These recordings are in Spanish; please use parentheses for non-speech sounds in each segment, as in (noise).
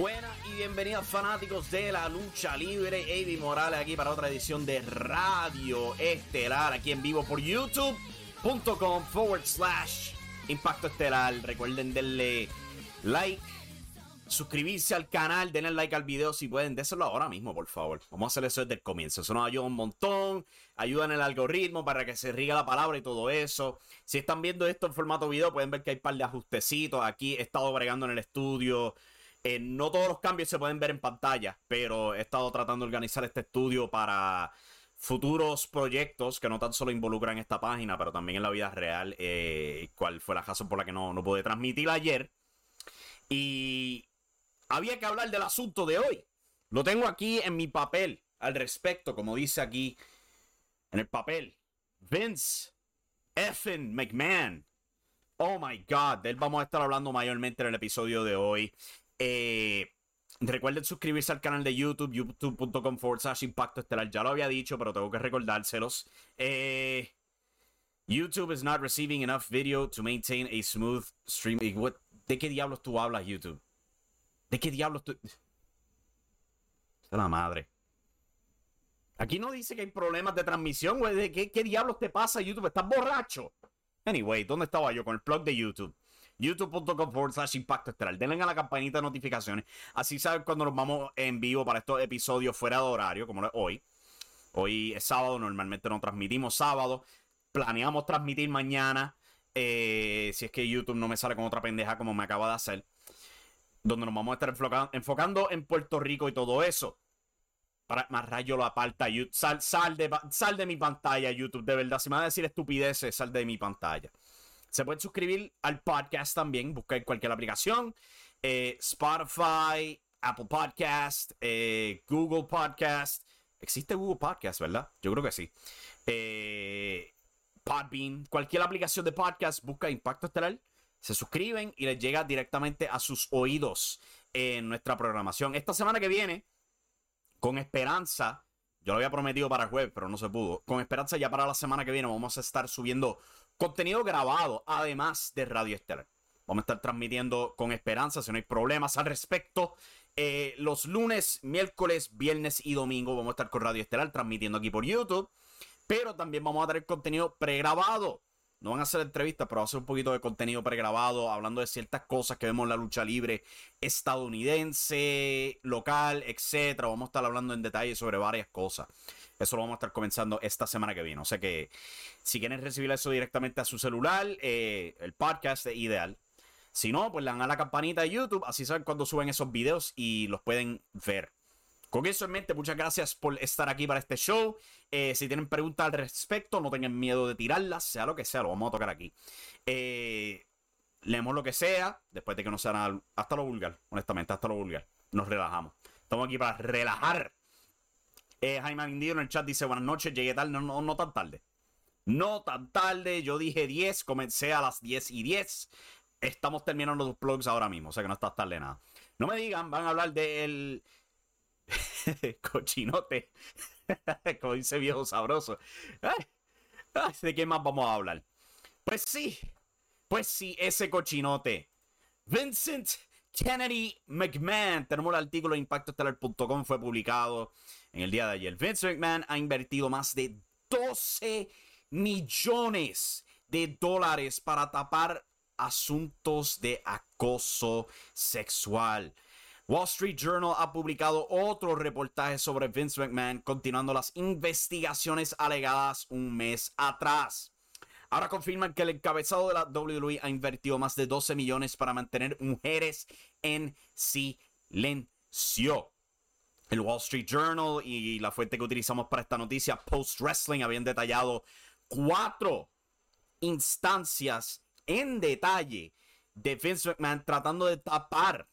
Buenas y bienvenidos fanáticos de la lucha libre. Avi Morales aquí para otra edición de Radio Estelar, aquí en vivo por youtube.com forward slash Impacto Estelar. Recuerden darle like, suscribirse al canal, denle like al video si pueden, déselo ahora mismo, por favor. Vamos a hacer eso desde el comienzo. Eso nos ayuda un montón, ayuda en el algoritmo para que se riga la palabra y todo eso. Si están viendo esto en formato video, pueden ver que hay un par de ajustecitos. Aquí he estado bregando en el estudio. No todos los cambios se pueden ver en pantalla, pero he estado tratando de organizar este estudio para futuros proyectos que no tan solo involucran esta página, pero también en la vida real, eh, cuál fue la razón por la que no, no pude transmitir ayer. Y había que hablar del asunto de hoy. Lo tengo aquí en mi papel al respecto, como dice aquí en el papel. Vince Effin McMahon. Oh my God, de él vamos a estar hablando mayormente en el episodio de hoy. Eh, recuerden suscribirse al canal de YouTube, youtube.com forward slash impacto estelar. Ya lo había dicho, pero tengo que recordárselos. Eh, YouTube is not receiving enough video to maintain a smooth stream. ¿De qué diablos tú hablas, YouTube? ¿De qué diablos tú.? De la madre. Aquí no dice que hay problemas de transmisión, güey. ¿De qué, qué diablos te pasa, YouTube? ¿Estás borracho? Anyway, ¿dónde estaba yo? Con el plug de YouTube. YouTube.com forward slash impacto estelar. Denle a la campanita de notificaciones. Así saben cuando nos vamos en vivo para estos episodios fuera de horario, como hoy. Hoy es sábado, normalmente no transmitimos sábado. Planeamos transmitir mañana. Eh, si es que YouTube no me sale con otra pendeja como me acaba de hacer donde nos vamos a estar enfocando, en Puerto Rico y todo eso. Para más rayo lo aparta, sal, sal, de, sal de mi pantalla, YouTube. De verdad, si me va a decir estupideces, sal de mi pantalla. Se pueden suscribir al podcast también, buscar cualquier aplicación. Eh, Spotify, Apple Podcast, eh, Google Podcast. Existe Google Podcast, ¿verdad? Yo creo que sí. Eh, Podbean, cualquier aplicación de podcast, busca Impacto Estelar se suscriben y les llega directamente a sus oídos en nuestra programación. Esta semana que viene, con esperanza, yo lo había prometido para jueves, pero no se pudo. Con esperanza, ya para la semana que viene vamos a estar subiendo contenido grabado, además de Radio Estelar. Vamos a estar transmitiendo con esperanza, si no hay problemas al respecto. Eh, los lunes, miércoles, viernes y domingo vamos a estar con Radio Estelar transmitiendo aquí por YouTube. Pero también vamos a tener contenido pregrabado. No van a hacer entrevistas, pero va a ser un poquito de contenido pregrabado, hablando de ciertas cosas que vemos en la lucha libre estadounidense, local, etcétera. Vamos a estar hablando en detalle sobre varias cosas. Eso lo vamos a estar comenzando esta semana que viene. O sea que si quieren recibir eso directamente a su celular, eh, el podcast es ideal. Si no, pues le dan a la campanita de YouTube, así saben cuando suben esos videos y los pueden ver. Con eso en mente, muchas gracias por estar aquí para este show. Eh, si tienen preguntas al respecto, no tengan miedo de tirarlas, sea lo que sea, lo vamos a tocar aquí. Eh, leemos lo que sea, después de que no sea hasta lo vulgar, honestamente, hasta lo vulgar. Nos relajamos. Estamos aquí para relajar. Eh, Jaime Mindío en el chat dice, buenas noches, llegué tarde, no, no, no tan tarde. No tan tarde, yo dije 10, comencé a las 10 y 10. Estamos terminando los plugs ahora mismo, o sea que no está tarde nada. No me digan, van a hablar del (laughs) Cochinote. (laughs) Como dice viejo sabroso. ¿De qué más vamos a hablar? Pues sí. Pues sí, ese cochinote. Vincent Kennedy McMahon. Tenemos el artículo de impactoestelar.com. Fue publicado en el día de ayer. Vincent McMahon ha invertido más de 12 millones de dólares para tapar asuntos de acoso sexual. Wall Street Journal ha publicado otro reportaje sobre Vince McMahon, continuando las investigaciones alegadas un mes atrás. Ahora confirman que el encabezado de la WWE ha invertido más de 12 millones para mantener mujeres en silencio. El Wall Street Journal y la fuente que utilizamos para esta noticia, Post Wrestling, habían detallado cuatro instancias en detalle de Vince McMahon tratando de tapar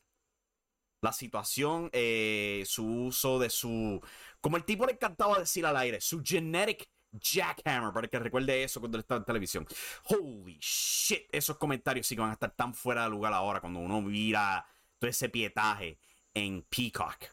la situación, eh, su uso de su. Como el tipo le encantaba decir al aire, su genetic jackhammer, para que recuerde eso cuando está en televisión. Holy shit, esos comentarios sí que van a estar tan fuera de lugar ahora cuando uno mira todo ese pietaje en Peacock.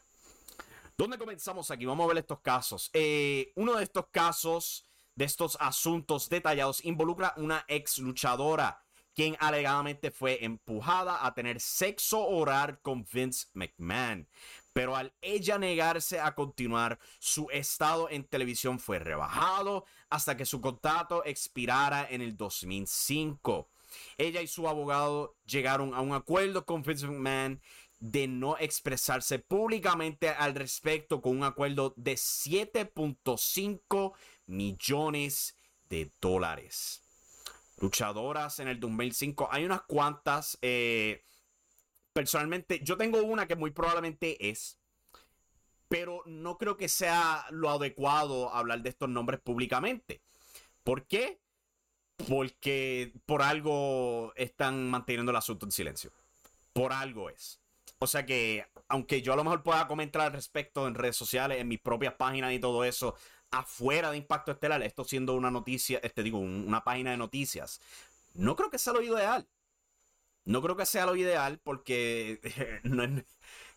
¿Dónde comenzamos aquí? Vamos a ver estos casos. Eh, uno de estos casos, de estos asuntos detallados, involucra una ex luchadora, quien alegadamente fue empujada a tener sexo oral con Vince McMahon. Pero al ella negarse a continuar, su estado en televisión fue rebajado hasta que su contrato expirara en el 2005. Ella y su abogado llegaron a un acuerdo con Vince McMahon de no expresarse públicamente al respecto con un acuerdo de 7.5 millones de dólares. Luchadoras en el 2005, hay unas cuantas. Eh, personalmente, yo tengo una que muy probablemente es, pero no creo que sea lo adecuado hablar de estos nombres públicamente. ¿Por qué? Porque por algo están manteniendo el asunto en silencio. Por algo es. O sea que, aunque yo a lo mejor pueda comentar al respecto en redes sociales, en mis propias páginas y todo eso, afuera de Impacto Estelar, esto siendo una noticia, este digo, una página de noticias, no creo que sea lo ideal. No creo que sea lo ideal porque (laughs)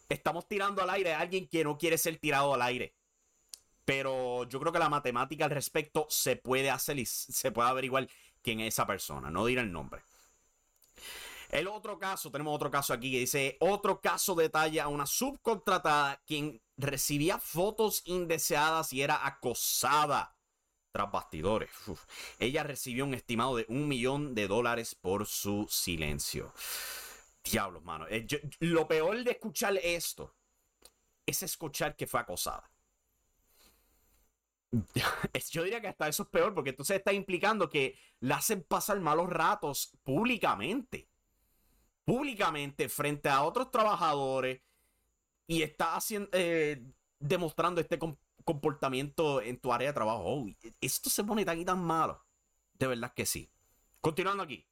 estamos tirando al aire a alguien que no quiere ser tirado al aire. Pero yo creo que la matemática al respecto se puede hacer se puede averiguar quién es esa persona, no diré el nombre. El otro caso, tenemos otro caso aquí que dice, otro caso detalla a una subcontratada quien recibía fotos indeseadas y era acosada tras bastidores. Ella recibió un estimado de un millón de dólares por su silencio. Diablos, mano. Eh, lo peor de escuchar esto es escuchar que fue acosada. (laughs) Yo diría que hasta eso es peor porque entonces está implicando que la hacen pasar malos ratos públicamente públicamente frente a otros trabajadores y está haciendo, eh, demostrando este comportamiento en tu área de trabajo. Oh, esto se pone tan y tan malo. De verdad que sí. Continuando aquí.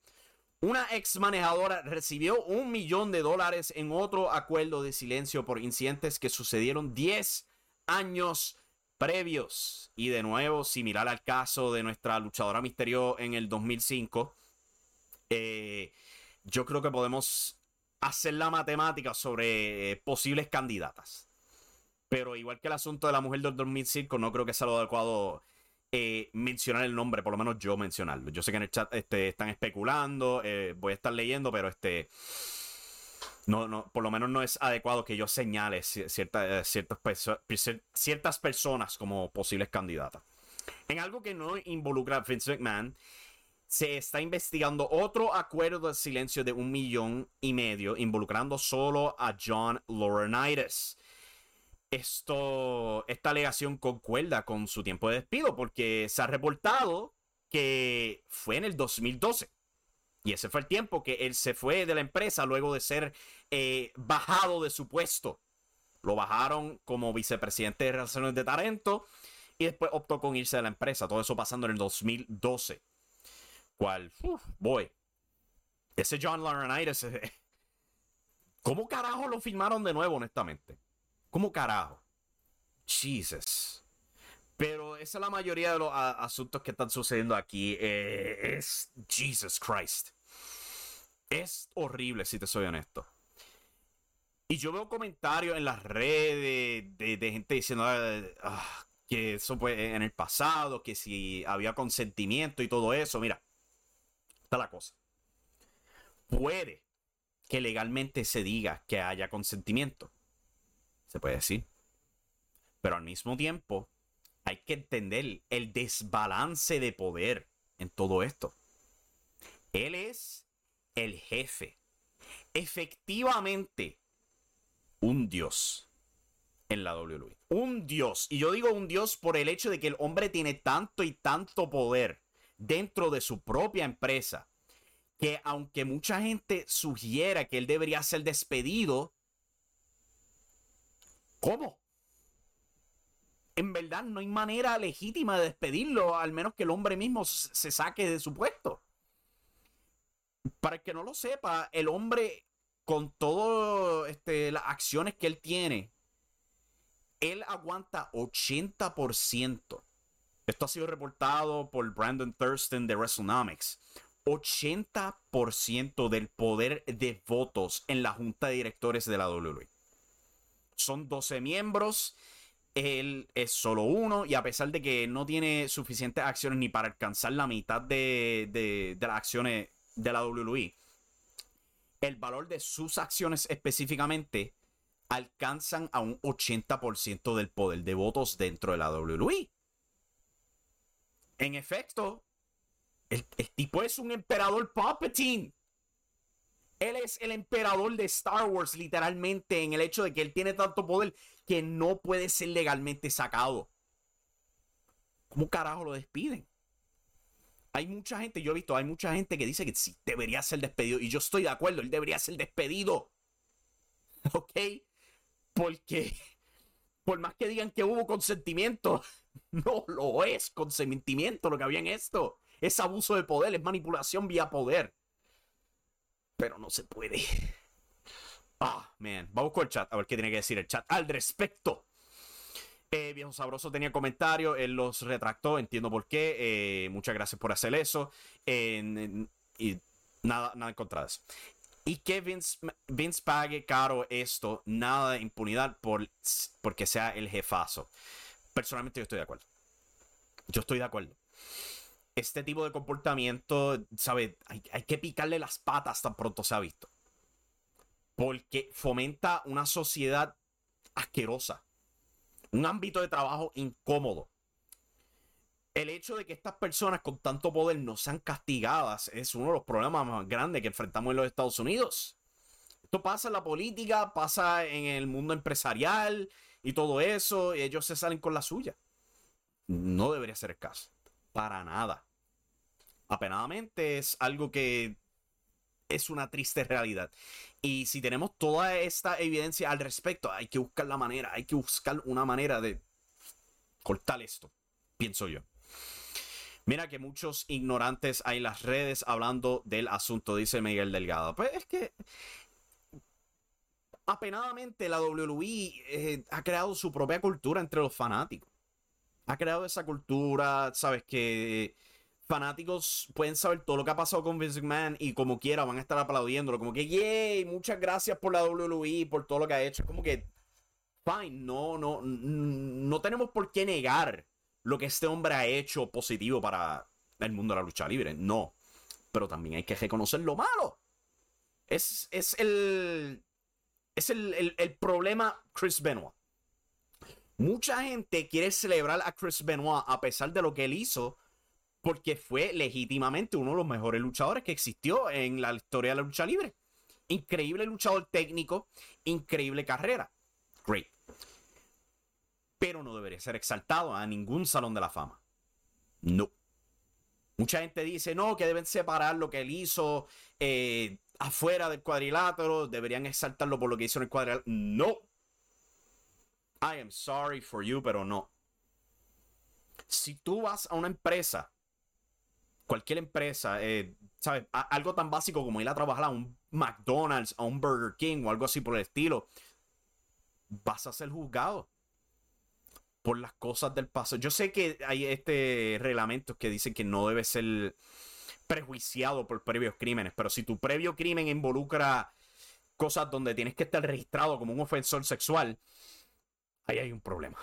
Una ex manejadora recibió un millón de dólares en otro acuerdo de silencio por incidentes que sucedieron 10 años previos. Y de nuevo, similar al caso de nuestra luchadora misterio en el 2005, eh, yo creo que podemos hacer la matemática sobre eh, posibles candidatas. Pero igual que el asunto de la mujer del 2005, no creo que sea lo adecuado eh, mencionar el nombre, por lo menos yo mencionarlo. Yo sé que en el chat este, están especulando, eh, voy a estar leyendo, pero este. No, no, por lo menos no es adecuado que yo señale ciertas, ciertas personas como posibles candidatas. En algo que no involucra a Vince McMahon, se está investigando otro acuerdo de silencio de un millón y medio involucrando solo a John Laurinaitis. Esto, esta alegación concuerda con su tiempo de despido porque se ha reportado que fue en el 2012. Y ese fue el tiempo que él se fue de la empresa luego de ser eh, bajado de su puesto. Lo bajaron como vicepresidente de Relaciones de Tarento y después optó con irse de la empresa. Todo eso pasando en el 2012 cual, boy, ese John Laurinaitis, eh, ¿cómo carajo lo filmaron de nuevo, honestamente? ¿Cómo carajo? Jesus. Pero esa es la mayoría de los asuntos que están sucediendo aquí. Eh, es Jesus Christ. Es horrible, si te soy honesto. Y yo veo comentarios en las redes de, gente diciendo ah, ah, que eso fue en el pasado, que si había consentimiento y todo eso. Mira, Está la cosa. Puede que legalmente se diga que haya consentimiento. Se puede decir. Pero al mismo tiempo, hay que entender el desbalance de poder en todo esto. Él es el jefe. Efectivamente, un dios en la WWE. Un dios. Y yo digo un dios por el hecho de que el hombre tiene tanto y tanto poder dentro de su propia empresa que aunque mucha gente sugiera que él debería ser despedido, ¿cómo? En verdad no hay manera legítima de despedirlo, al menos que el hombre mismo se saque de su puesto. Para el que no lo sepa, el hombre con todas este, las acciones que él tiene, él aguanta 80% esto ha sido reportado por Brandon Thurston de WrestleNomics. 80% del poder de votos en la junta de directores de la WWE. Son 12 miembros, él es solo uno y a pesar de que no tiene suficientes acciones ni para alcanzar la mitad de, las acciones de la WWE, el valor de sus acciones específicamente alcanzan a un 80% del poder de votos dentro de la WWE. En efecto, el, tipo es un emperador Palpatine. Él es el emperador de Star Wars, literalmente, en el hecho de que él tiene tanto poder que no puede ser legalmente sacado. ¿Cómo carajo lo despiden? Hay mucha gente, yo he visto, hay mucha gente que dice que sí, debería ser despedido. Y yo estoy de acuerdo, él debería ser despedido. (laughs) ¿Ok? Porque, por más que digan que hubo consentimiento, (laughs) no lo es consentimiento lo que había en esto. Es abuso de poder, es manipulación vía poder. Pero no se puede. Ah, man. Vamos con el chat, a ver qué tiene que decir el chat al respecto. Eh, Viejo Sabroso tenía comentarios, él los retractó, entiendo por qué. Eh, muchas gracias por hacer eso. y nada, nada en contra de eso. Y que Vince, pague caro esto, nada de impunidad por, porque sea el jefazo. Personalmente yo estoy de acuerdo. Yo estoy de acuerdo. Este tipo de comportamiento, ¿sabes? Hay, hay que picarle las patas tan pronto se ha visto. Porque fomenta una sociedad asquerosa. Un ámbito de trabajo incómodo. El hecho de que estas personas con tanto poder no sean castigadas es uno de los problemas más grandes que enfrentamos en los Estados Unidos. Esto pasa en la política, pasa en el mundo empresarial y todo eso, ellos se salen con la suya. No debería ser el caso. Para nada. Apenadamente es algo que es una triste realidad. Y si tenemos toda esta evidencia al respecto, hay que buscar la manera, hay que buscar una manera de cortar esto, pienso yo. Mira que muchos ignorantes hay en las redes hablando del asunto, dice Miguel Delgado. Pues es que apenadamente la WWE eh, ha creado su propia cultura entre los fanáticos. Ha creado esa cultura, sabes que fanáticos pueden saber todo lo que ha pasado con Vince McMahon y como quiera van a estar aplaudiéndolo. Como que, yay, muchas gracias por la WWE, por todo lo que ha hecho. Como que, fine, no, no, no tenemos por qué negar lo que este hombre ha hecho positivo para el mundo de la lucha libre. No. Pero también hay que reconocer lo malo. Es, es el. Es el, el problema Chris Benoit. Mucha gente quiere celebrar a Chris Benoit a pesar de lo que él hizo porque fue legítimamente uno de los mejores luchadores que existió en la historia de la lucha libre. Increíble luchador técnico, increíble carrera. Great. Pero no debería ser exaltado a ningún salón de la fama. No. Mucha gente dice, no, que deben separar lo que él hizo eh, afuera del cuadrilátero, deberían exaltarlo por lo que hizo en el cuadrilátero. No. I am sorry for you, pero no. Si tú vas a una empresa cualquier empresa, eh, ¿sabes? algo tan básico como ir a trabajar a un McDonald's, a un Burger King o algo así por el estilo, vas a ser juzgado por las cosas del pasado. Yo sé que hay este reglamento que dicen que no debe ser prejuiciado por previos crímenes, pero si tu previo crimen involucra cosas donde tienes que estar registrado como un ofensor sexual, ahí hay un problema.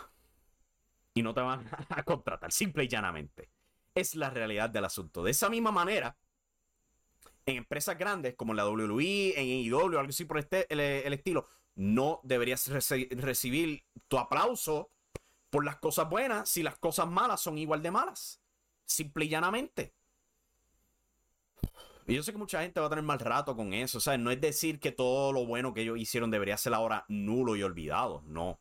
Y no te van (laughs) a contratar, simple y llanamente es la realidad del asunto. De esa misma manera, en empresas grandes como la WWE, en IW, algo así por este, el, estilo, no deberías recibir tu aplauso por las cosas buenas si las cosas malas son igual de malas. Simple y llanamente. Y yo sé que mucha gente va a tener mal rato con eso. Sea, no es decir que todo lo bueno que ellos hicieron debería ser ahora nulo y olvidado. No.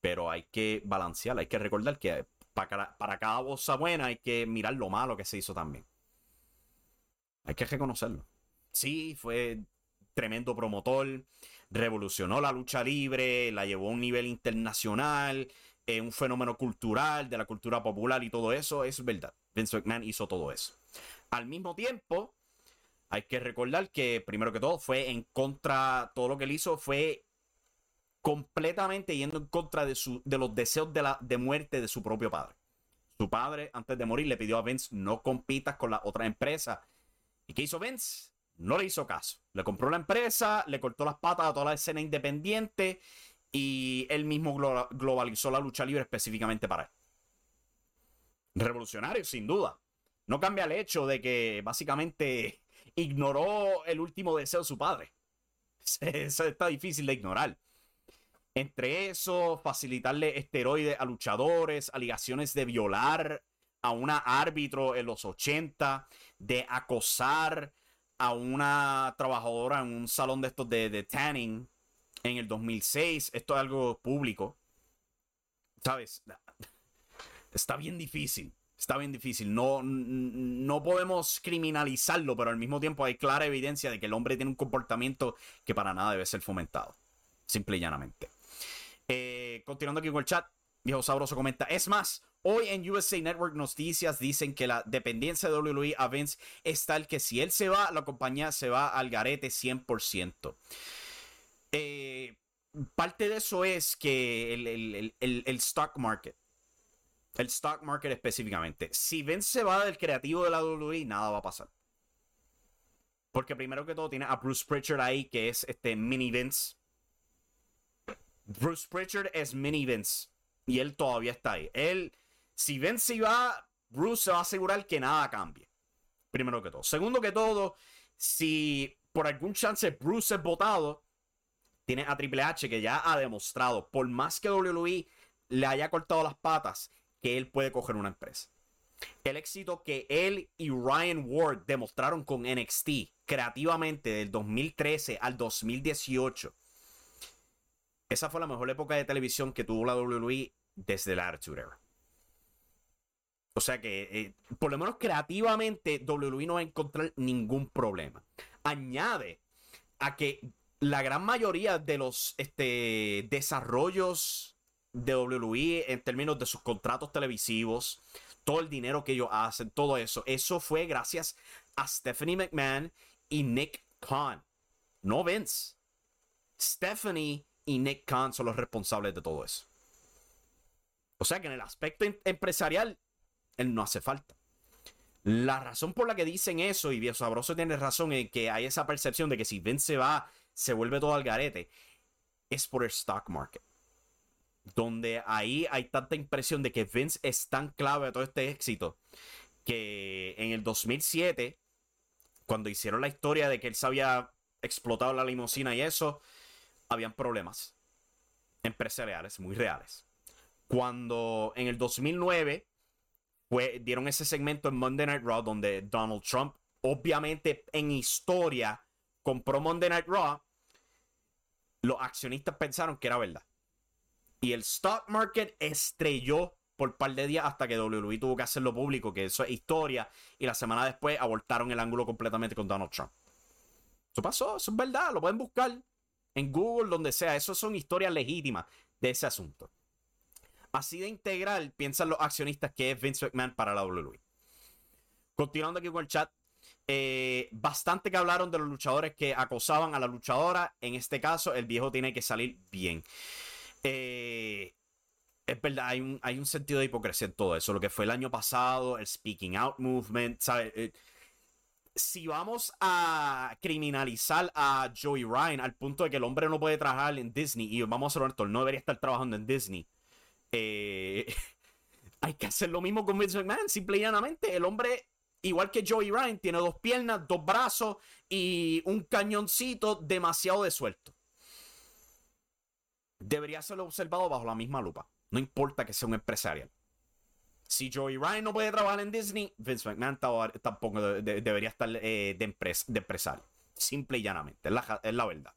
Pero hay que balancear, hay que recordar que para, cada cosa buena hay que mirar lo malo que se hizo también. Hay que reconocerlo. Sí, fue tremendo promotor, revolucionó la lucha libre, la llevó a un nivel internacional, un fenómeno cultural, de la cultura popular y todo eso, es verdad. Vince McMahon hizo todo eso. Al mismo tiempo, hay que recordar que, primero que todo, fue en contra, todo lo que él hizo fue completamente yendo en contra de, su, de los deseos de, la, de muerte de su propio padre. Su padre, antes de morir, le pidió a Vince no compitas con la otra empresa. ¿Y qué hizo Vince? No le hizo caso. Le compró la empresa, le cortó las patas a toda la escena independiente y él mismo globalizó la lucha libre específicamente para él. Revolucionario, sin duda. No cambia el hecho de que básicamente (laughs) ignoró el último deseo de su padre. (laughs) Eso está difícil de ignorar. Entre eso, facilitarle esteroides a luchadores, alegaciones de violar a una árbitro en los 80, de acosar a una trabajadora en un salón de estos de, de tanning en el 2006. Esto es algo público. ¿Sabes? (laughs) Está bien difícil. Está bien difícil. No, no podemos criminalizarlo, pero al mismo tiempo hay clara evidencia de que el hombre tiene un comportamiento que para nada debe ser fomentado. Simple y llanamente. Eh, continuando aquí con el chat, Viejo Sabroso comenta, es más, hoy en USA Network Noticias dicen que la dependencia de WWE a Vince es tal que si él se va, la compañía se va al garete 100%. Eh, parte de eso es que el, stock market, el stock market específicamente, si Vince se va del creativo de la WWE, nada va a pasar. Porque primero que todo tiene a Bruce Pritchard ahí, que es este mini Vince Bruce Pritchard es mini Vince. Y él todavía está ahí. Él, si Vince se va, Bruce se va a asegurar que nada cambie. Primero que todo. Segundo que todo, si por algún chance Bruce es votado, tiene a Triple H que ya ha demostrado, por más que WWE le haya cortado las patas, que él puede coger una empresa. El éxito que él y Ryan Ward demostraron con NXT creativamente del 2013 al 2018 esa fue la mejor época de televisión que tuvo la WWE desde la Attitude Era. O sea que, eh, por lo menos creativamente, WWE no va a encontrar ningún problema. Añade a que la gran mayoría de los este, desarrollos de WWE en términos de sus contratos televisivos, todo el dinero que ellos hacen, todo eso, eso fue gracias a Stephanie McMahon y Nick Khan, no Vince. Stephanie y Nick Khan son los responsables de todo eso. O sea que en el aspecto em-, empresarial, él no hace falta. La razón por la que dicen eso, y Viejo Sabroso tiene razón en que hay esa percepción de que si Vince se va, se vuelve todo al garete, es por el stock market. Donde ahí hay tanta impresión de que Vince es tan clave a todo este éxito que en el 2007, cuando hicieron la historia de que él se había explotado la limusina y eso, habían problemas empresariales muy reales. Cuando en el 2009 fue, dieron ese segmento en Monday Night Raw donde Donald Trump, obviamente en historia, compró Monday Night Raw, los accionistas pensaron que era verdad. Y el stock market estrelló por un par de días hasta que WWE tuvo que hacerlo público, que eso es historia. Y la semana después abortaron el ángulo completamente con Donald Trump. Eso pasó, eso es verdad, lo pueden buscar en Google, donde sea. Eso son historias legítimas de ese asunto. Así de integral piensan los accionistas que es Vince McMahon para la WWE. Continuando aquí con el chat, eh, bastante que hablaron de los luchadores que acosaban a la luchadora. En este caso, el viejo tiene que salir bien. Eh, es verdad, hay un, hay un, sentido de hipocresía en todo eso. Lo que fue el año pasado, el Speaking Out Movement, ¿sabes? Eh, si vamos a criminalizar a Joey Ryan al punto de que el hombre no puede trabajar en Disney y vamos a ser honestos, no debería estar trabajando en Disney, eh, (laughs) hay que hacer lo mismo con Vince McMahon. Simple y llanamente, el hombre, igual que Joey Ryan, tiene dos piernas, dos brazos y un cañoncito demasiado de suelto. Debería ser observado bajo la misma lupa. No importa que sea un empresarial. Si Joey Ryan no puede trabajar en Disney, Vince McMahon tampoco debería estar eh, de, empresario. Simple y llanamente, es la, verdad.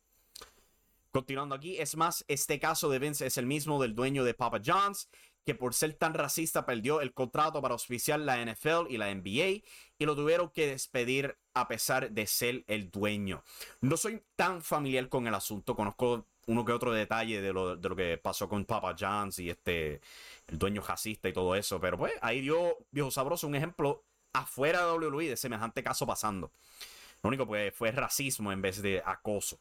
Continuando aquí, es más, este caso de Vince es el mismo del dueño de Papa John's, que por ser tan racista perdió el contrato para auspiciar la NFL y la NBA y lo tuvieron que despedir a pesar de ser el dueño. No soy tan familiar con el asunto, conozco uno que otro detalle de lo, de lo que pasó con Papa John's y este el dueño jazzista y todo eso. Pero pues ahí dio Viejo Sabroso un ejemplo afuera de WWE de semejante caso pasando. Lo único pues fue racismo en vez de acoso.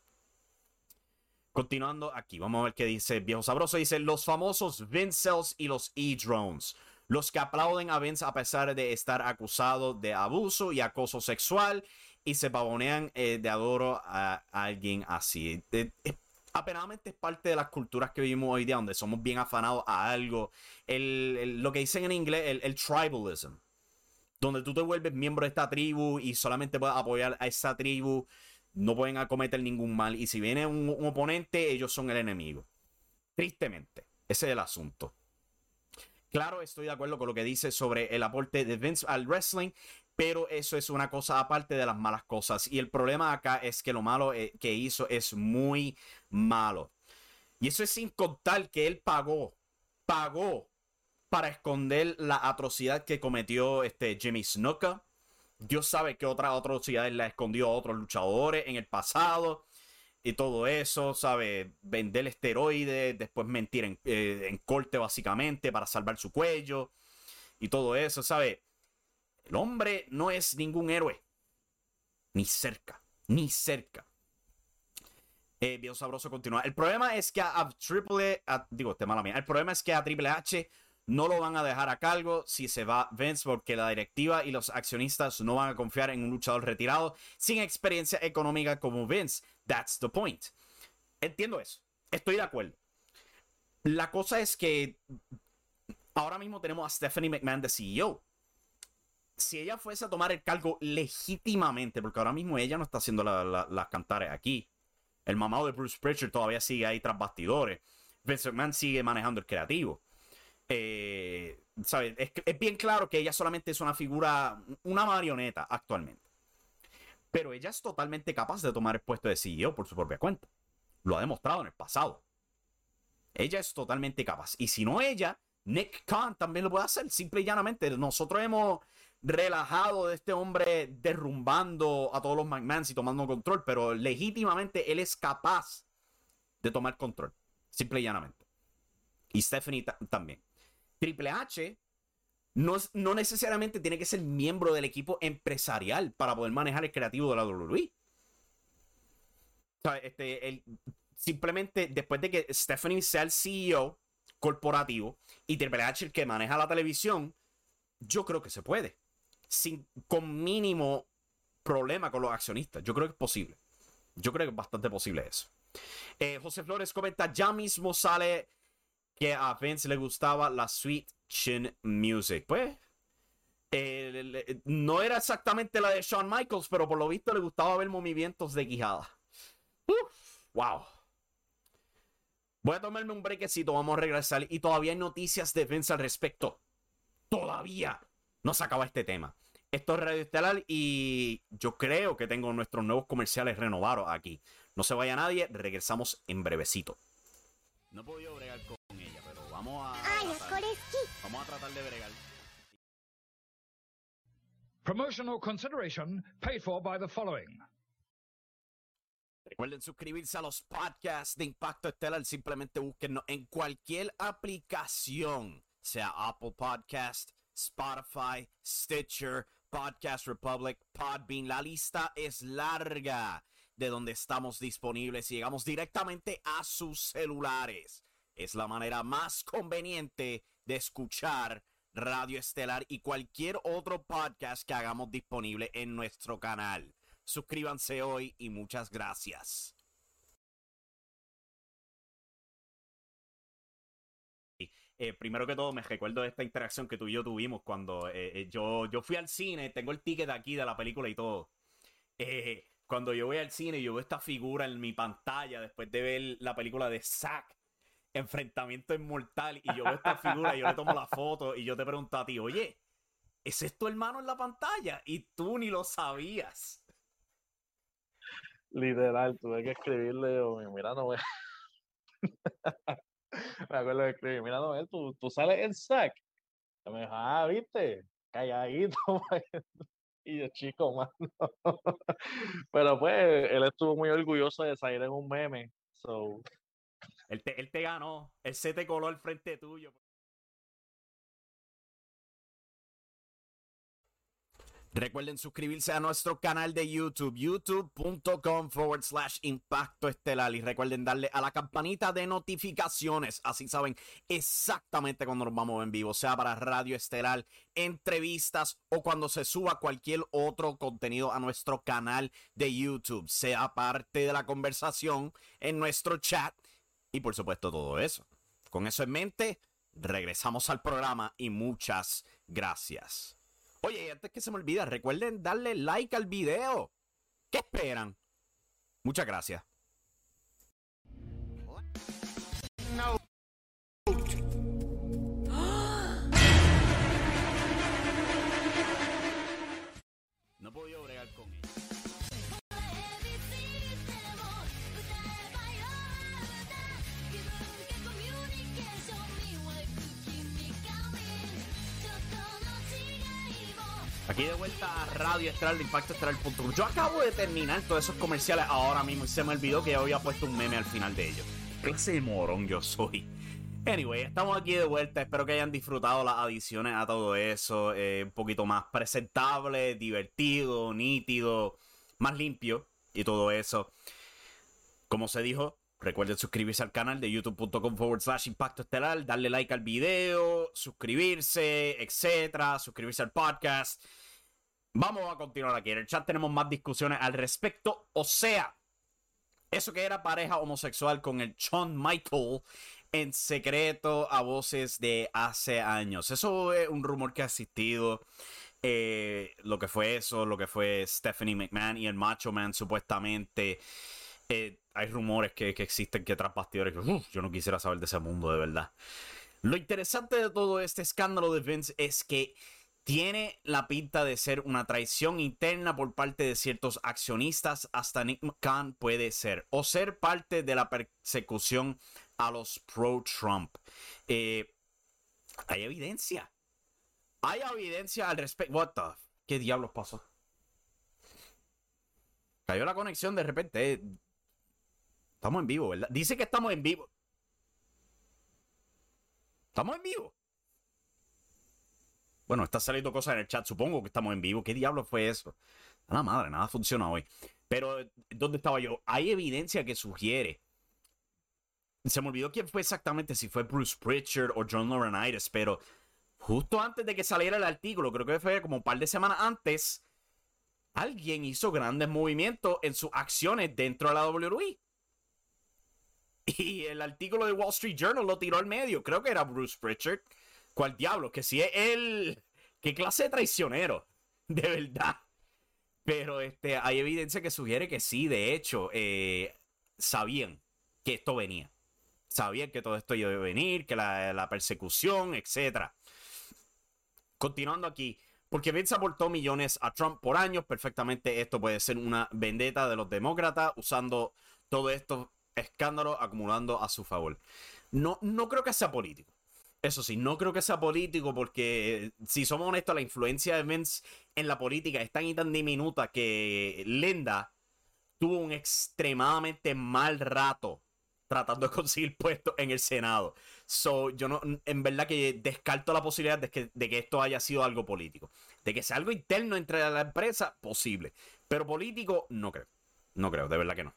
Continuando aquí, vamos a ver qué dice Viejo Sabroso. Dice los famosos Vince y los E-Drones. Los que aplauden a Vince a pesar de estar acusado de abuso y acoso sexual y se pavonean eh, de adoro a, alguien así. Eh, apenadamente es parte de las culturas que vivimos hoy día, donde somos bien afanados a algo. El, lo que dicen en inglés, el, tribalism. donde tú te vuelves miembro de esta tribu y solamente puedes apoyar a esa tribu, no pueden acometer ningún mal. Y si viene un, oponente, ellos son el enemigo. Tristemente, ese es el asunto. Claro, estoy de acuerdo con lo que dice sobre el aporte de Vince al wrestling, pero eso es una cosa aparte de las malas cosas. Y el problema acá es que lo malo eh, que hizo es muy malo. Y eso es sin contar que él pagó, pagó para esconder la atrocidad que cometió este Jimmy Snuka. Dios sabe que otra atrocidad la escondió a otros luchadores en el pasado. Y todo eso, ¿sabe? Vender esteroides, después mentir en, eh, en corte básicamente para salvar su cuello. Y todo eso, ¿sabe? El hombre no es ningún héroe. Ni cerca. Ni cerca. Eh, bien sabroso continuar. El problema es que a, Triple digo, este mala mía. El problema es que a Triple H no lo van a dejar a cargo si se va Vince porque la directiva y los accionistas no van a confiar en un luchador retirado sin experiencia económica como Vince. That's the point. Entiendo eso. Estoy de acuerdo. La cosa es que ahora mismo tenemos a Stephanie McMahon de CEO. Si ella fuese a tomar el cargo legítimamente, porque ahora mismo ella no está haciendo las cantares aquí. El mamado de Bruce Pritchard todavía sigue ahí tras bastidores. Vince McMahon sigue manejando el creativo. Eh, Es, bien claro que ella solamente es una figura, una marioneta actualmente. Pero ella es totalmente capaz de tomar el puesto de CEO por su propia cuenta. Lo ha demostrado en el pasado. Ella es totalmente capaz. Y si no ella, Nick Khan también lo puede hacer. Simple y llanamente. Nosotros hemos relajado de este hombre derrumbando a todos los McMahons y tomando control. Pero legítimamente él es capaz de tomar control. Simple y llanamente. Y Stephanie también. Triple H no, no, necesariamente tiene que ser miembro del equipo empresarial para poder manejar el creativo de la WWE. este, simplemente después de que Stephanie sea el CEO corporativo y Triple H el que maneja la televisión, yo creo que se puede. Sin, con mínimo problema con los accionistas. Yo creo que es posible. Yo creo que es bastante posible eso. Eh, José Flores comenta, ya mismo sale que a Vince le gustaba la Sweet Chin Music. Pues, no era exactamente la de Shawn Michaels, pero por lo visto le gustaba ver movimientos de quijada. wow. Voy a tomarme un brequecito, vamos a regresar. Y todavía hay noticias de Vince al respecto. Todavía no se acaba este tema. Esto es Radio Estelar y yo creo que tengo nuestros nuevos comerciales renovados aquí. No se vaya nadie, regresamos en brevecito. No puedo bregar con Vamos a, tratar, vamos a tratar de bregar. Promotional consideration paid for by the following. Recuerden suscribirse a los podcasts de Impacto Estelar. Simplemente búsquennos en cualquier aplicación, sea Apple Podcast, Spotify, Stitcher, Podcast Republic, Podbean. La lista es larga de donde estamos disponibles y llegamos directamente a sus celulares es la manera más conveniente de escuchar Radio Estelar y cualquier otro podcast que hagamos disponible en nuestro canal. Suscríbanse hoy y muchas gracias. Eh, primero que todo, me recuerdo de esta interacción que tú y yo tuvimos cuando eh, eh, yo, yo fui al cine, tengo el ticket aquí de la película y todo. cuando yo voy al cine, yo veo esta figura en mi pantalla después de ver la película de Zack enfrentamiento inmortal y yo veo esta figura y yo le tomo la foto y yo te pregunto a ti, oye, ¿ese es tu hermano en la pantalla? Y tú ni lo sabías. Literal, tuve que escribirle, mira, no me... me acuerdo de escribir, mira, no, tú, tú sales en sac. Y me dijo, ah, viste, calladito. (laughs) y yo, chico, mano. (laughs) Pero pues, él estuvo muy orgulloso de salir en un meme. So, él te, él te ganó. Él se te coló al frente tuyo. Recuerden suscribirse a nuestro canal de YouTube, youtube.com forward slash impacto estelar. Y recuerden darle a la campanita de notificaciones. Así saben exactamente cuando nos vamos en vivo, sea para Radio Estelar, entrevistas o cuando se suba cualquier otro contenido a nuestro canal de YouTube. Sea parte de la conversación en nuestro chat y por supuesto todo eso. Con eso en mente, regresamos al programa y muchas gracias. Oye, antes que se me olvida, recuerden darle like al video. ¿Qué esperan? Muchas gracias. No he podido bregar con él. Aquí de vuelta a Radio Estral de Impacto Estral.com. Yo acabo de terminar todos esos comerciales ahora mismo y se me olvidó que yo había puesto un meme al final de ellos. ¿Qué clase de morón yo soy? Anyway, estamos aquí de vuelta. Espero que hayan disfrutado las adiciones a todo eso. eh, un poquito más presentable, divertido, nítido, más limpio y todo eso. Como se dijo, recuerden suscribirse al canal de youtube.com forward slash impacto estelar, darle like al video, suscribirse, etcétera, suscribirse al podcast. Vamos a continuar aquí. En el chat tenemos más discusiones al respecto. O sea, eso que era pareja homosexual con el Shawn Michael en secreto a voces de hace años. Eso es un rumor que ha existido. Eh, lo que fue eso, lo que fue Stephanie McMahon y el Macho Man supuestamente. Eh, hay rumores que, existen que tras bastidores uf, yo no quisiera saber de ese mundo de verdad. Lo interesante de todo este escándalo de Vince es que tiene la pinta de ser una traición interna por parte de ciertos accionistas, hasta Nick McCann puede ser, o ser parte de la persecución a los pro-Trump. Eh, hay evidencia. Hay evidencia al respecto. What the? ¿Qué diablos pasó? Cayó la conexión de repente. eh. Estamos en vivo, ¿verdad? Dice que estamos en vivo. Estamos en vivo. Bueno, está saliendo cosas en el chat. Supongo que estamos en vivo. ¿Qué diablos fue eso? A la madre, nada funciona hoy. Pero, ¿dónde estaba yo? Hay evidencia que sugiere. Se me olvidó quién fue exactamente, si fue Bruce Pritchard o John Laurinaitis, pero justo antes de que saliera el artículo, creo que fue como un par de semanas antes, alguien hizo grandes movimientos en sus acciones dentro de la WWE. Y el artículo de Wall Street Journal lo tiró al medio. Creo que era Bruce Pritchard. ¿Cuál diablo? Que si es él. ¿Qué clase de traicionero? (laughs) De verdad. Pero este, hay evidencia que sugiere que sí, de hecho, eh, sabían que esto venía. Sabían que todo esto iba a venir, que la, persecución, etc. Continuando aquí. Porque Vince aportó millones a Trump por años. Perfectamente esto puede ser una vendetta de los demócratas usando todo esto escándalos acumulando a su favor. No, no creo que sea político. Eso sí, no creo que sea político porque, si somos honestos, la influencia de Vince en la política es tan y tan diminuta que Linda tuvo un extremadamente mal rato tratando (laughs) de conseguir puestos en el Senado. So, yo no, en verdad que descarto la posibilidad de que, de que esto haya sido algo político. De que sea algo interno entre la empresa, posible. Pero político, no creo. No creo, de verdad que no.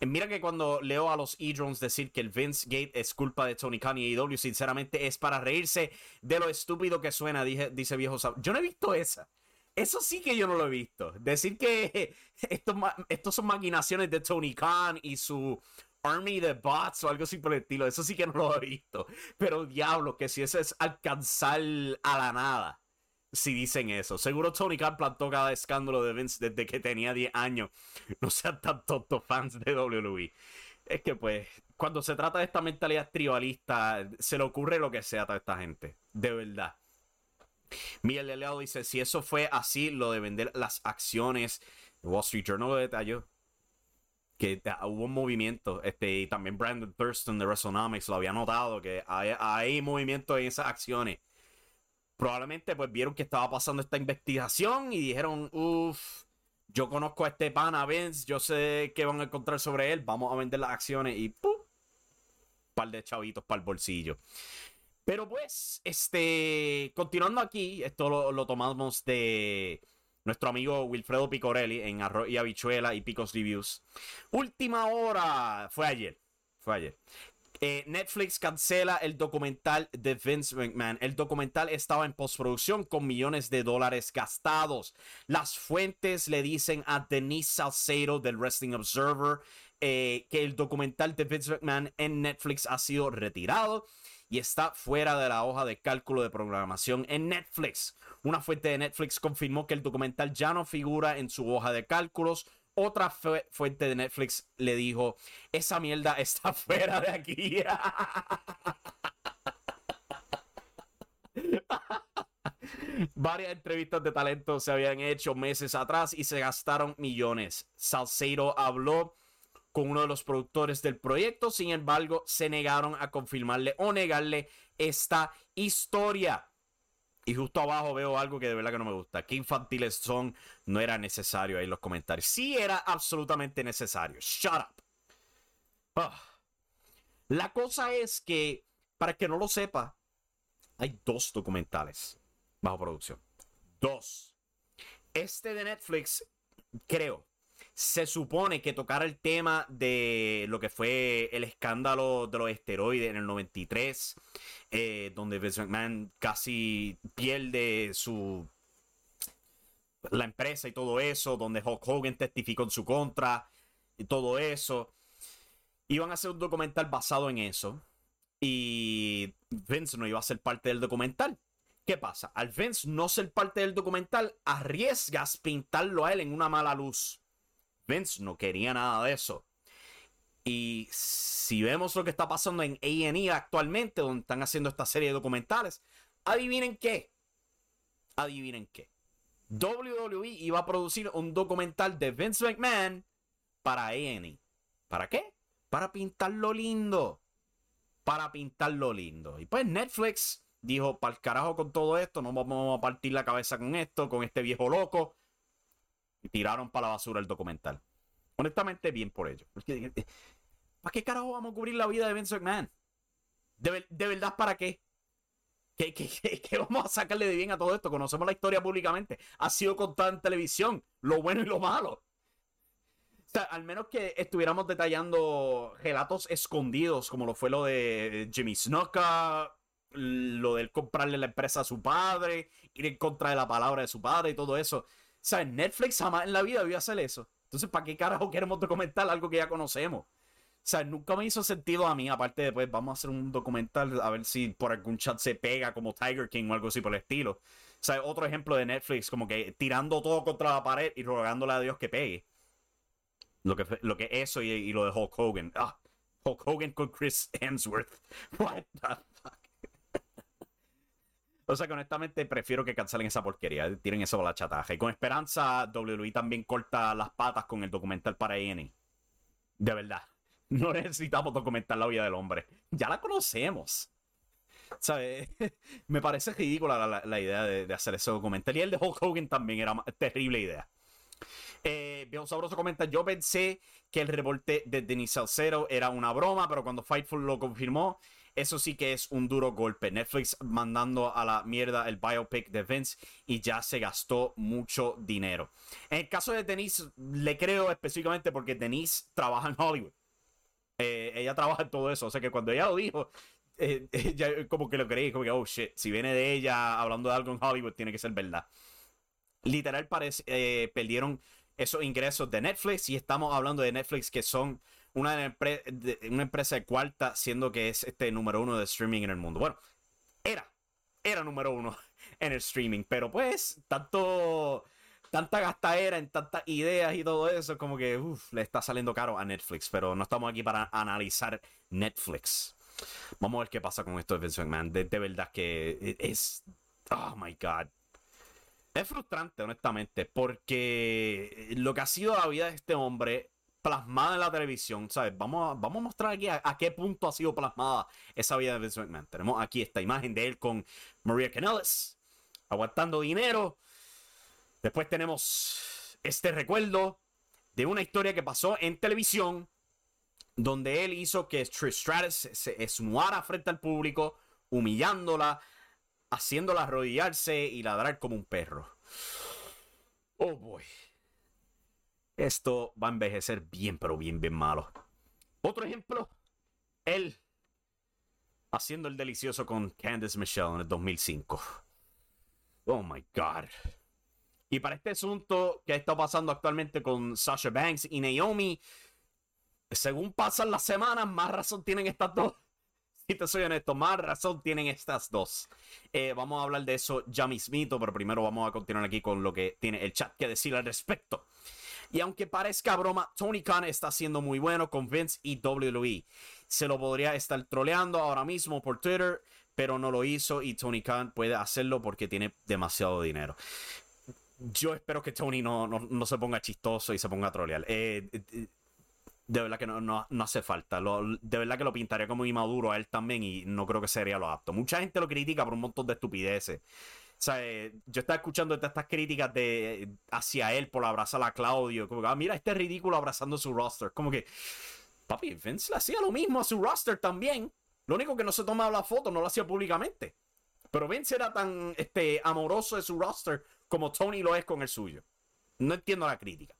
Eh, Mira que cuando leo a los E-Drones decir que el Vince Gate es culpa de Tony Khan y AEW, sinceramente es para reírse de lo estúpido que suena, dije, dice viejo Sab. Yo no he visto esa. Eso sí que yo no lo he visto. Decir que (laughs) estos, estos son maquinaciones de Tony Khan y su army de bots o algo así por el estilo, eso sí que no lo he visto. Pero diablo, que si eso es alcanzar a la nada si dicen eso. Seguro Tony Khan plantó cada escándalo de Vince desde que tenía 10 años. (laughs) No sean tan tontos fans de WWE. Es que pues, cuando se trata de esta mentalidad tribalista, se le ocurre lo que sea a toda esta gente. De verdad. Miguel Leao dice, si eso fue así, lo de vender las acciones, Wall Street Journal lo detalló. Que hubo un movimiento, este, y también Brandon Thurston de WrestleNomics lo había notado, que hay, hay movimiento en esas acciones probablemente pues vieron que estaba pasando esta investigación y dijeron, uff, yo conozco a este pana Vince, yo sé qué van a encontrar sobre él, vamos a vender las acciones y ¡pum! par de chavitos para el bolsillo. Pero pues, este, continuando aquí, esto lo, lo tomamos de nuestro amigo Wilfredo Picorelli en Arroz y Habichuela y Picos Reviews. Última hora, fue ayer, fue ayer. Eh, Netflix cancela el documental de Vince McMahon. El documental estaba en postproducción con millones de dólares gastados. Las fuentes le dicen a Denise Salcedo del Wrestling Observer eh, que el documental de Vince McMahon en Netflix ha sido retirado y está fuera de la hoja de cálculo de programación en Netflix. Una fuente de Netflix confirmó que el documental ya no figura en su hoja de cálculos. Otra fuente de Netflix le dijo, esa mierda (laughs) está fuera de aquí. (laughs) Varias entrevistas de talento se habían hecho meses atrás y se gastaron millones. Salcedo habló con uno de los productores del proyecto, sin embargo, se negaron a confirmarle o negarle esta historia. Y justo abajo veo algo que de verdad que no me gusta. Qué infantiles son. No era necesario ahí en los comentarios. Sí era absolutamente necesario. Shut up. Ah. La cosa es que, para que no lo sepa, hay dos documentales bajo producción. Dos. Este de Netflix, creo, se supone que tocara el tema de lo que fue el escándalo de los esteroides en el 93, eh, donde Vince McMahon casi pierde su la empresa y todo eso, donde Hulk Hogan testificó en su contra y todo eso. Iban a hacer un documental basado en eso y Vince no iba a ser parte del documental. ¿Qué pasa? Al Vince no ser parte del documental, arriesgas pintarlo a él en una mala luz. Vince no quería nada de eso. Y si vemos lo que está pasando en A&E actualmente, donde están haciendo esta serie de documentales, adivinen qué. Adivinen qué. WWE iba a producir un documental de Vince McMahon para A&E. ¿Para qué? Para pintarlo lindo. Para pintarlo lindo. Y pues Netflix dijo, para el carajo con todo esto, no vamos a partir la cabeza con esto, con este viejo loco tiraron para la basura el documental. Honestamente, bien por ello. Eh, ¿Para qué carajo vamos a cubrir la vida de Vince McMahon? ¿De, verdad para qué? ¿Qué, (laughs) qué, vamos a sacarle de bien a todo esto? Conocemos la historia públicamente. Ha sido contada en televisión, lo bueno y lo malo. O sea, al menos que estuviéramos detallando relatos escondidos, como lo fue lo de Jimmy Snuka, lo del comprarle la empresa a su padre, ir en contra de la palabra de su padre y todo eso. Sea, Netflix jamás en la vida a hacer eso. Entonces, ¿para qué carajo queremos documentar algo que ya conocemos? O sea, nunca me hizo sentido a mí, aparte de, pues, vamos a hacer un documental a ver si por algún chat se pega como Tiger King o algo así por el estilo. O sea, otro ejemplo de Netflix, como que tirando todo contra la pared y rogándole a Dios que pegue. Lo que, lo que eso y, y lo de Hulk Hogan. Ah, Hulk Hogan con Chris Hemsworth. (laughs) What the o sea que honestamente prefiero que cancelen esa porquería, tiren eso a la chataja. Y con esperanza, WWE también corta las patas con el documental para ENI. De verdad. (laughs) No necesitamos documentar la vida del hombre. Ya la conocemos. ¿Sabes? (laughs) Me parece ridícula la, idea de, hacer ese documental. Y el de Hulk Hogan también era terrible idea. Eh, Viejo Sabroso comenta: Yo pensé que el reporte de Denis Salcero era una broma, pero cuando Fightful lo confirmó, eso sí que es un duro golpe. Netflix mandando a la mierda el biopic de Vince y ya se gastó mucho dinero. En el caso de Denise, le creo específicamente porque Denise trabaja en Hollywood. Eh, ella trabaja en todo eso. O sea que cuando ella lo dijo, eh, (laughs) ella como que lo creí, como que, oh shit, si viene de ella hablando de algo en Hollywood, tiene que ser verdad. Literal, parece, eh, perdieron esos ingresos de Netflix y estamos hablando de Netflix que son una, una empresa de cuarta, siendo que es este número uno de streaming en el mundo. Bueno, era, era número uno (laughs) en el streaming, pero pues, tanto, tanta gastadera en tantas ideas y todo eso, como que le está saliendo caro a Netflix, pero no estamos aquí para analizar Netflix. Vamos a ver qué pasa con esto de Vince. De, de verdad que es. Oh my god. Es frustrante, honestamente, porque lo que ha sido la vida de este hombre plasmada en la televisión, ¿sabes? Vamos a, vamos a mostrar aquí a, qué punto ha sido plasmada esa vida de Vince McMahon. Tenemos aquí esta imagen de él con Maria Canellis, aguantando dinero. Después tenemos este recuerdo de una historia que pasó en televisión, donde él hizo que Trish Stratus se esnuara frente al público, humillándola, haciéndola arrodillarse y ladrar como un perro. Oh boy. Esto va a envejecer bien, pero bien, bien malo. Otro ejemplo, él haciendo el delicioso con Candice Michelle en el 2005. Oh my God. Y para este asunto que está pasando actualmente con Sasha Banks y Naomi, según pasan las semanas, más razón tienen estas dos. (laughs) Si te soy honesto, más razón tienen estas dos. Eh, vamos a hablar de eso ya mismito, pero primero vamos a continuar aquí con lo que tiene el chat que decir al respecto. Y aunque parezca broma, Tony Khan está siendo muy bueno con Vince y WWE. Se lo podría estar troleando ahora mismo por Twitter, pero no lo hizo y Tony Khan puede hacerlo porque tiene demasiado dinero. Yo espero que Tony no, no, se ponga chistoso y se ponga a trolear. Eh, eh, de verdad que no, no, hace falta. de verdad que lo pintaría como inmaduro a él también y no creo que sería lo apto. Mucha gente lo critica por un montón de estupideces. Sea, eh, yo estaba escuchando estas críticas de hacia él por abrazar a Claudio. Como que, ah, mira, este ridículo abrazando su roster. Como que, papi, Vince le hacía lo mismo a su roster también. Lo único que no se tomaba la foto, no lo hacía públicamente. Pero Vince era tan este, amoroso de su roster como Tony lo es con el suyo. No entiendo la crítica.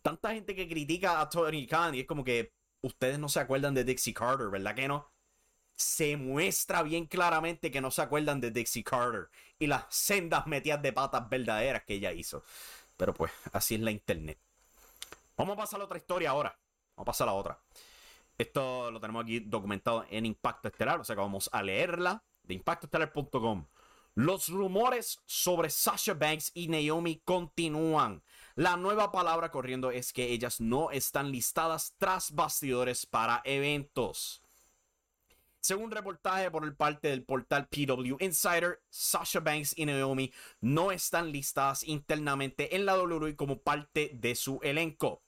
Tanta gente que critica a Tony Khan y es como que ustedes no se acuerdan de Dixie Carter, ¿verdad que no? Se muestra bien claramente que no se acuerdan de Dixie Carter y las sendas metidas de patas verdaderas que ella hizo. Pero pues, así es la internet. Vamos a pasar a otra historia ahora. Vamos a pasar a la otra. Esto lo tenemos aquí documentado en Impacto Estelar, o sea que vamos a leerla de impactoestelar.com. Los rumores sobre Sasha Banks y Naomi continúan. La nueva palabra corriendo es que ellas no están listadas tras bastidores para eventos. Según reportaje por el parte del portal PW Insider, Sasha Banks y Naomi no están listadas internamente en la WWE como parte de su elenco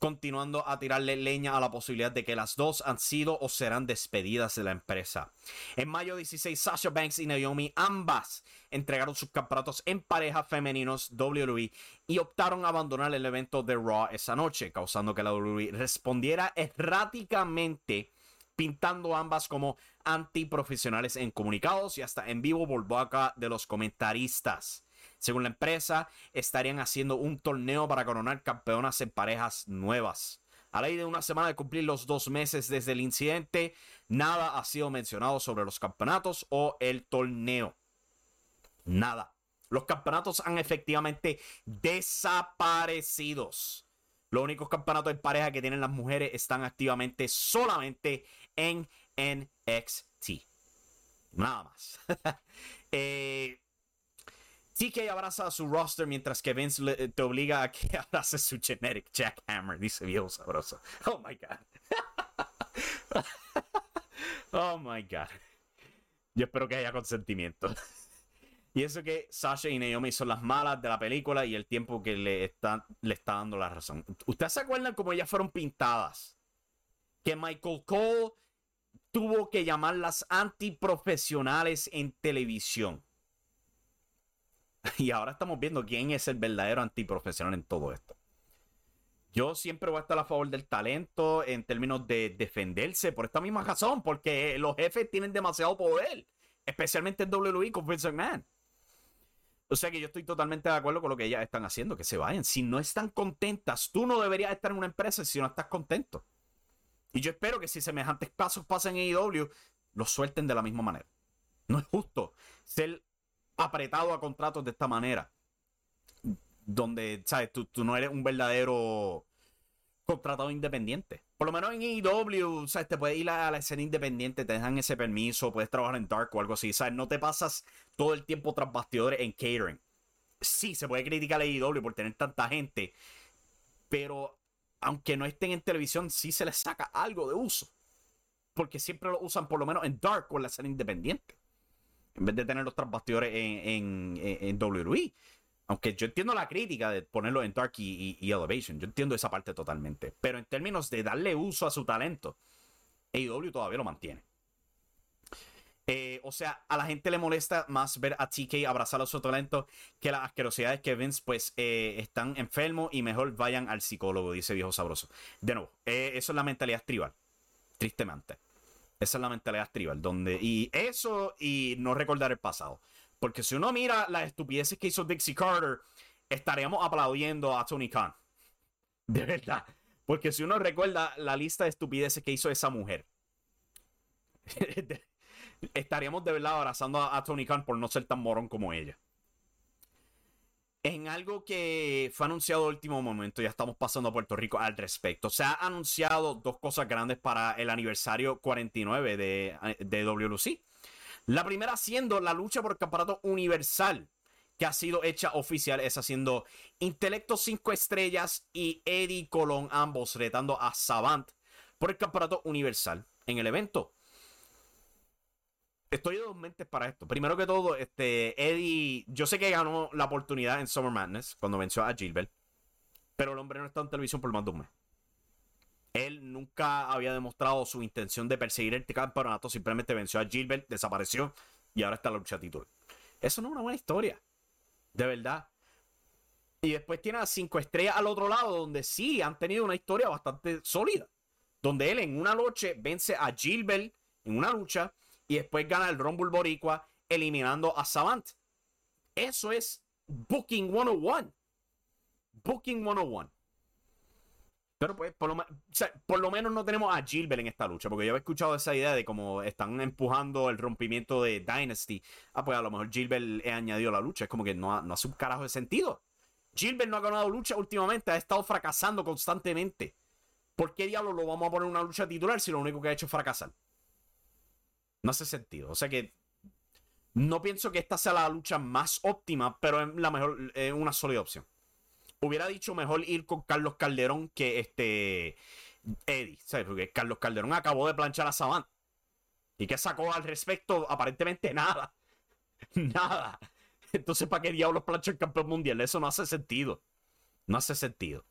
continuando a tirarle leña a la posibilidad de que las dos han sido o serán despedidas de la empresa. En mayo 16, Sasha Banks y Naomi ambas entregaron sus campeonatos en pareja femeninos WWE y optaron a abandonar el evento de Raw esa noche, causando que la WWE respondiera erráticamente pintando ambas como antiprofesionales en comunicados y hasta en vivo por boca de los comentaristas. Según la empresa, estarían haciendo un torneo para coronar campeonas en parejas nuevas. A ley de una semana de cumplir los dos meses desde el incidente, nada ha sido mencionado sobre los campeonatos o el torneo. Nada. Los campeonatos han efectivamente desaparecidos. Los únicos campeonatos en pareja que tienen las mujeres están activamente solamente en NXT. Nada más. (laughs) eh, TK abraza a su roster mientras que Vince te obliga a que (laughs) abraces su generic jackhammer, dice viejo sabroso. Oh my god. (laughs) oh my god. Yo espero que haya consentimiento. Y eso que Sasha y Naomi son las malas de la película y el tiempo que le está, le está dando la razón. ¿Ustedes se acuerdan cómo ellas fueron pintadas? Que Michael Cole tuvo que llamarlas antiprofesionales en televisión. (laughs) Y ahora estamos viendo quién es el verdadero antiprofesional en todo esto. Yo siempre voy a estar a favor del talento en términos de defenderse por esta misma razón, porque los jefes tienen demasiado poder, especialmente en WWE con Vince McMahon. O sea que yo estoy totalmente de acuerdo con lo que ellas están haciendo, que se vayan. Si no están contentas, tú no deberías estar en una empresa si no estás contento. Y yo espero que si semejantes casos pasen en AEW, los suelten de la misma manera. No es justo ser apretado a contratos de esta manera. Donde, ¿sabes? Tú, no eres un verdadero contratado independiente. Por lo menos en EW, ¿sabes? Te puedes ir a la escena independiente, te dejan ese permiso, puedes trabajar en Dark o algo así, ¿sabes? No te pasas todo el tiempo tras bastidores en catering. Sí, se puede criticar a EW por tener tanta gente, pero aunque no estén en televisión, sí se les saca algo de uso. Porque siempre lo usan por lo menos en Dark o en la escena independiente en vez de tener los transbastidores en, en, en, WWE. Aunque yo entiendo la crítica de ponerlo en Dark y, Elevation, yo entiendo esa parte totalmente. Pero en términos de darle uso a su talento, AEW todavía lo mantiene. Eh, o sea, a la gente le molesta más ver a TK abrazar a su talento que las asquerosidades que Vince, pues, eh, están enfermos y mejor vayan al psicólogo, dice viejo sabroso. De nuevo, eh, eso es la mentalidad tribal, tristemente. Esa es la mentalidad tribal. Donde, y eso y no recordar el pasado. Porque si uno mira las estupideces que hizo Dixie Carter, estaríamos aplaudiendo a Tony Khan. (laughs) De verdad. Porque si uno recuerda la lista de estupideces que hizo esa mujer, (laughs) estaríamos de verdad abrazando a, Tony Khan por no ser tan morón como ella. en algo que fue anunciado a último momento, ya estamos pasando a Puerto Rico al respecto. Se ha anunciado dos cosas grandes para el aniversario 49 de, de. La primera siendo la lucha por el campeonato universal que ha sido hecha oficial, es haciendo Intelecto 5 estrellas y Eddie Colón, ambos retando a Savant por el campeonato universal en el evento. Estoy de dos mentes para esto. Primero que todo, este Eddie, yo sé que ganó la oportunidad en Summer Madness cuando venció a Gilbert, pero el hombre no está en televisión por más de un mes. Él nunca había demostrado su intención de perseguir el campeonato, simplemente venció a Gilbert, desapareció y ahora está la lucha titular. Eso no es una buena historia. De verdad. Y después tiene a cinco estrellas al otro lado, donde sí han tenido una historia bastante sólida. Donde él en una noche vence a Gilbert en una lucha y después gana el Rumble Boricua eliminando a Savant. Eso es Booking 101. Booking 101. Pero pues, por lo, por lo, menos no tenemos a Gilbert en esta lucha, porque yo había escuchado esa idea de cómo están empujando el rompimiento de Dynasty. Ah, pues a lo mejor Gilbert he añadido la lucha. Es como que no, no hace un carajo de sentido. Gilbert no ha ganado lucha últimamente, ha estado fracasando constantemente. ¿Por qué diablos lo vamos a poner en una lucha titular si lo único que ha hecho es fracasar? No hace sentido. O sea que no pienso que esta sea la lucha más óptima, pero es la mejor, es una sólida opción hubiera dicho mejor ir con Carlos Calderón que este Eddie, ¿sabes? Porque Carlos Calderón acabó de planchar a Saban. ¿Y qué sacó al respecto? Aparentemente nada. (laughs) nada. Entonces, ¿para qué diablos plancha el campeón mundial? Eso no hace sentido. No hace sentido.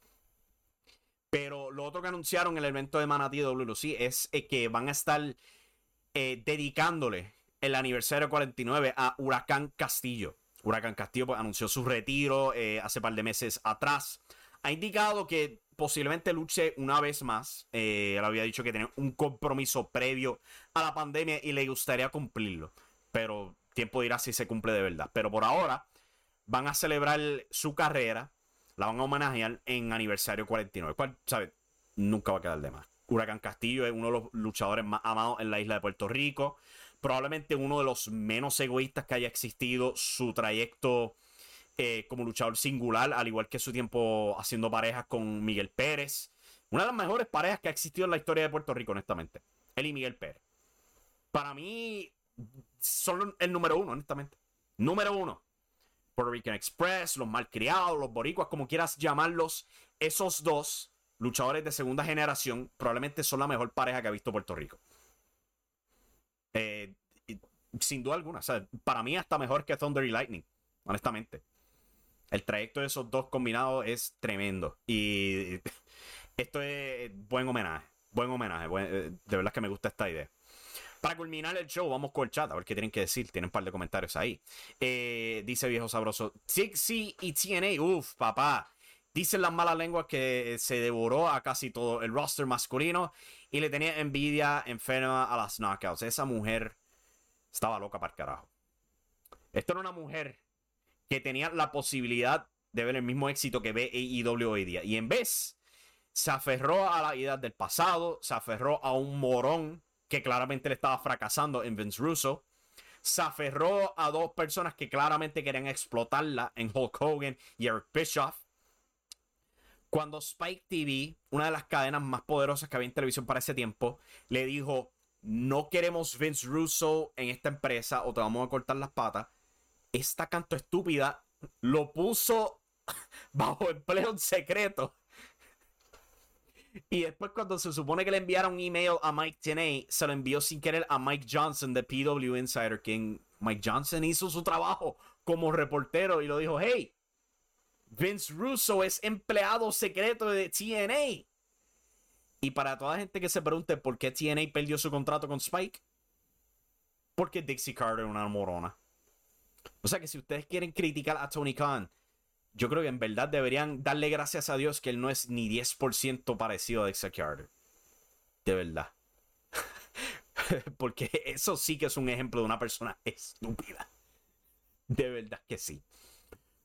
Pero lo otro que anunciaron en el evento de Manatí WLC es eh, que van a estar eh, dedicándole el aniversario 49 a Huracán Castillo. Huracán Castillo pues, anunció su retiro eh, hace par de meses atrás. Ha indicado que posiblemente luche una vez más. Eh, él había dicho que tenía un compromiso previo a la pandemia y le gustaría cumplirlo. Pero tiempo dirá si se cumple de verdad. Pero por ahora van a celebrar su carrera. La van a homenajear en aniversario 49. ¿Cuál, sabe? Nunca va a quedar de más. Huracán Castillo es uno de los luchadores más amados en la isla de Puerto Rico probablemente uno de los menos egoístas que haya existido. Su trayecto eh, como luchador singular, al igual que su tiempo haciendo parejas con Miguel Pérez. Una de las mejores parejas que ha existido en la historia de Puerto Rico, honestamente. Él y Miguel Pérez. Para mí, son el número uno, honestamente. Número uno. Puerto Rican Express, los malcriados, los boricuas, como quieras llamarlos. Esos dos luchadores de segunda generación probablemente son la mejor pareja que ha visto Puerto Rico. Eh, sin duda alguna. para mí hasta mejor que Thunder y Lightning, honestamente. El trayecto de esos dos combinados es tremendo. Y (laughs) esto es buen homenaje. Buen homenaje. Eh, de verdad que me gusta esta idea. Para culminar el show, vamos con el chat, a ver qué tienen que decir. Tienen un par de comentarios ahí. Eh, dice viejo sabroso. Tixi y TNA, uff, papá. Dicen las malas lenguas que se devoró a casi todo el roster masculino y le tenía envidia enferma a las knockouts. Esa mujer estaba loca para el carajo. Esto era una mujer que tenía la posibilidad de ver el mismo éxito que ve AEW hoy día. Y en vez, se aferró a la idea del pasado, se aferró a un morón que claramente le estaba fracasando en Vince Russo. Se aferró a dos personas que claramente querían explotarla en Hulk Hogan y Eric Bischoff cuando Spike TV, una de las cadenas más poderosas que había en televisión para ese tiempo, le dijo, no queremos Vince Russo en esta empresa o te vamos a cortar las patas, esta canto estúpida lo puso (laughs) bajo empleo en secreto. Y después cuando se supone que le enviaron un email a Mike TNA, se lo envió sin querer a Mike Johnson de PW Insider, quien Mike Johnson hizo su trabajo como reportero y lo dijo, hey, Vince Russo es empleado secreto de TNA. Y para toda la gente que se pregunte por qué TNA perdió su contrato con Spike, porque Dixie Carter es una morona. O sea que si ustedes quieren criticar a Tony Khan, yo creo que en verdad deberían darle gracias a Dios que él no es ni 10% parecido a Dixie Carter. De verdad. (laughs) porque eso sí que es un ejemplo de una persona estúpida. De verdad que sí.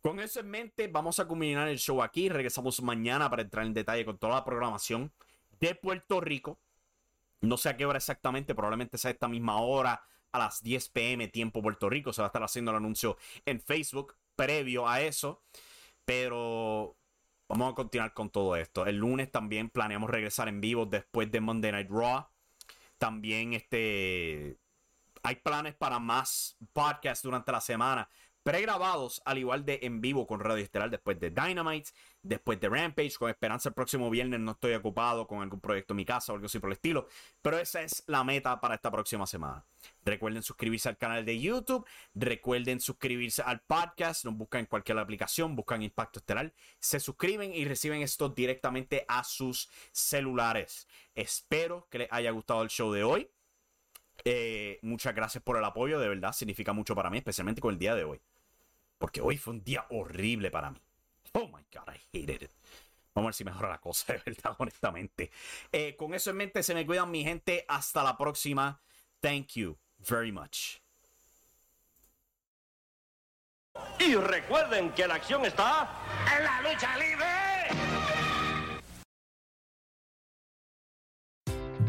Con eso en mente, vamos a culminar el show aquí. Regresamos mañana para entrar en detalle con toda la programación de Puerto Rico. No sé a qué hora exactamente, probablemente sea esta misma hora, a las 10 pm tiempo Puerto Rico. Se va a estar haciendo el anuncio en Facebook previo a eso. Pero vamos a continuar con todo esto. El lunes también planeamos regresar en vivo después de Monday Night Raw. También este hay planes para más podcasts durante la semana pregrabados, al igual de en vivo con Radio Estelar después de Dynamite, después de Rampage, con esperanza el próximo viernes no estoy ocupado con algún proyecto en mi casa o algo así por el estilo, pero esa es la meta para esta próxima semana. Recuerden suscribirse al canal de YouTube, recuerden suscribirse al podcast, nos buscan en cualquier aplicación, buscan Impacto Estelar, se suscriben y reciben esto directamente a sus celulares. Espero que les haya gustado el show de hoy. Eh, muchas gracias por el apoyo, de verdad, significa mucho para mí, especialmente con el día de hoy. Porque hoy fue un día horrible para mí. Oh my god, I hated it. Vamos a ver si mejora la cosa, (laughs) de verdad, honestamente. Eh, con eso en mente, se me cuidan mi gente. Hasta la próxima. Thank you very much. Y recuerden que la acción está en la lucha libre.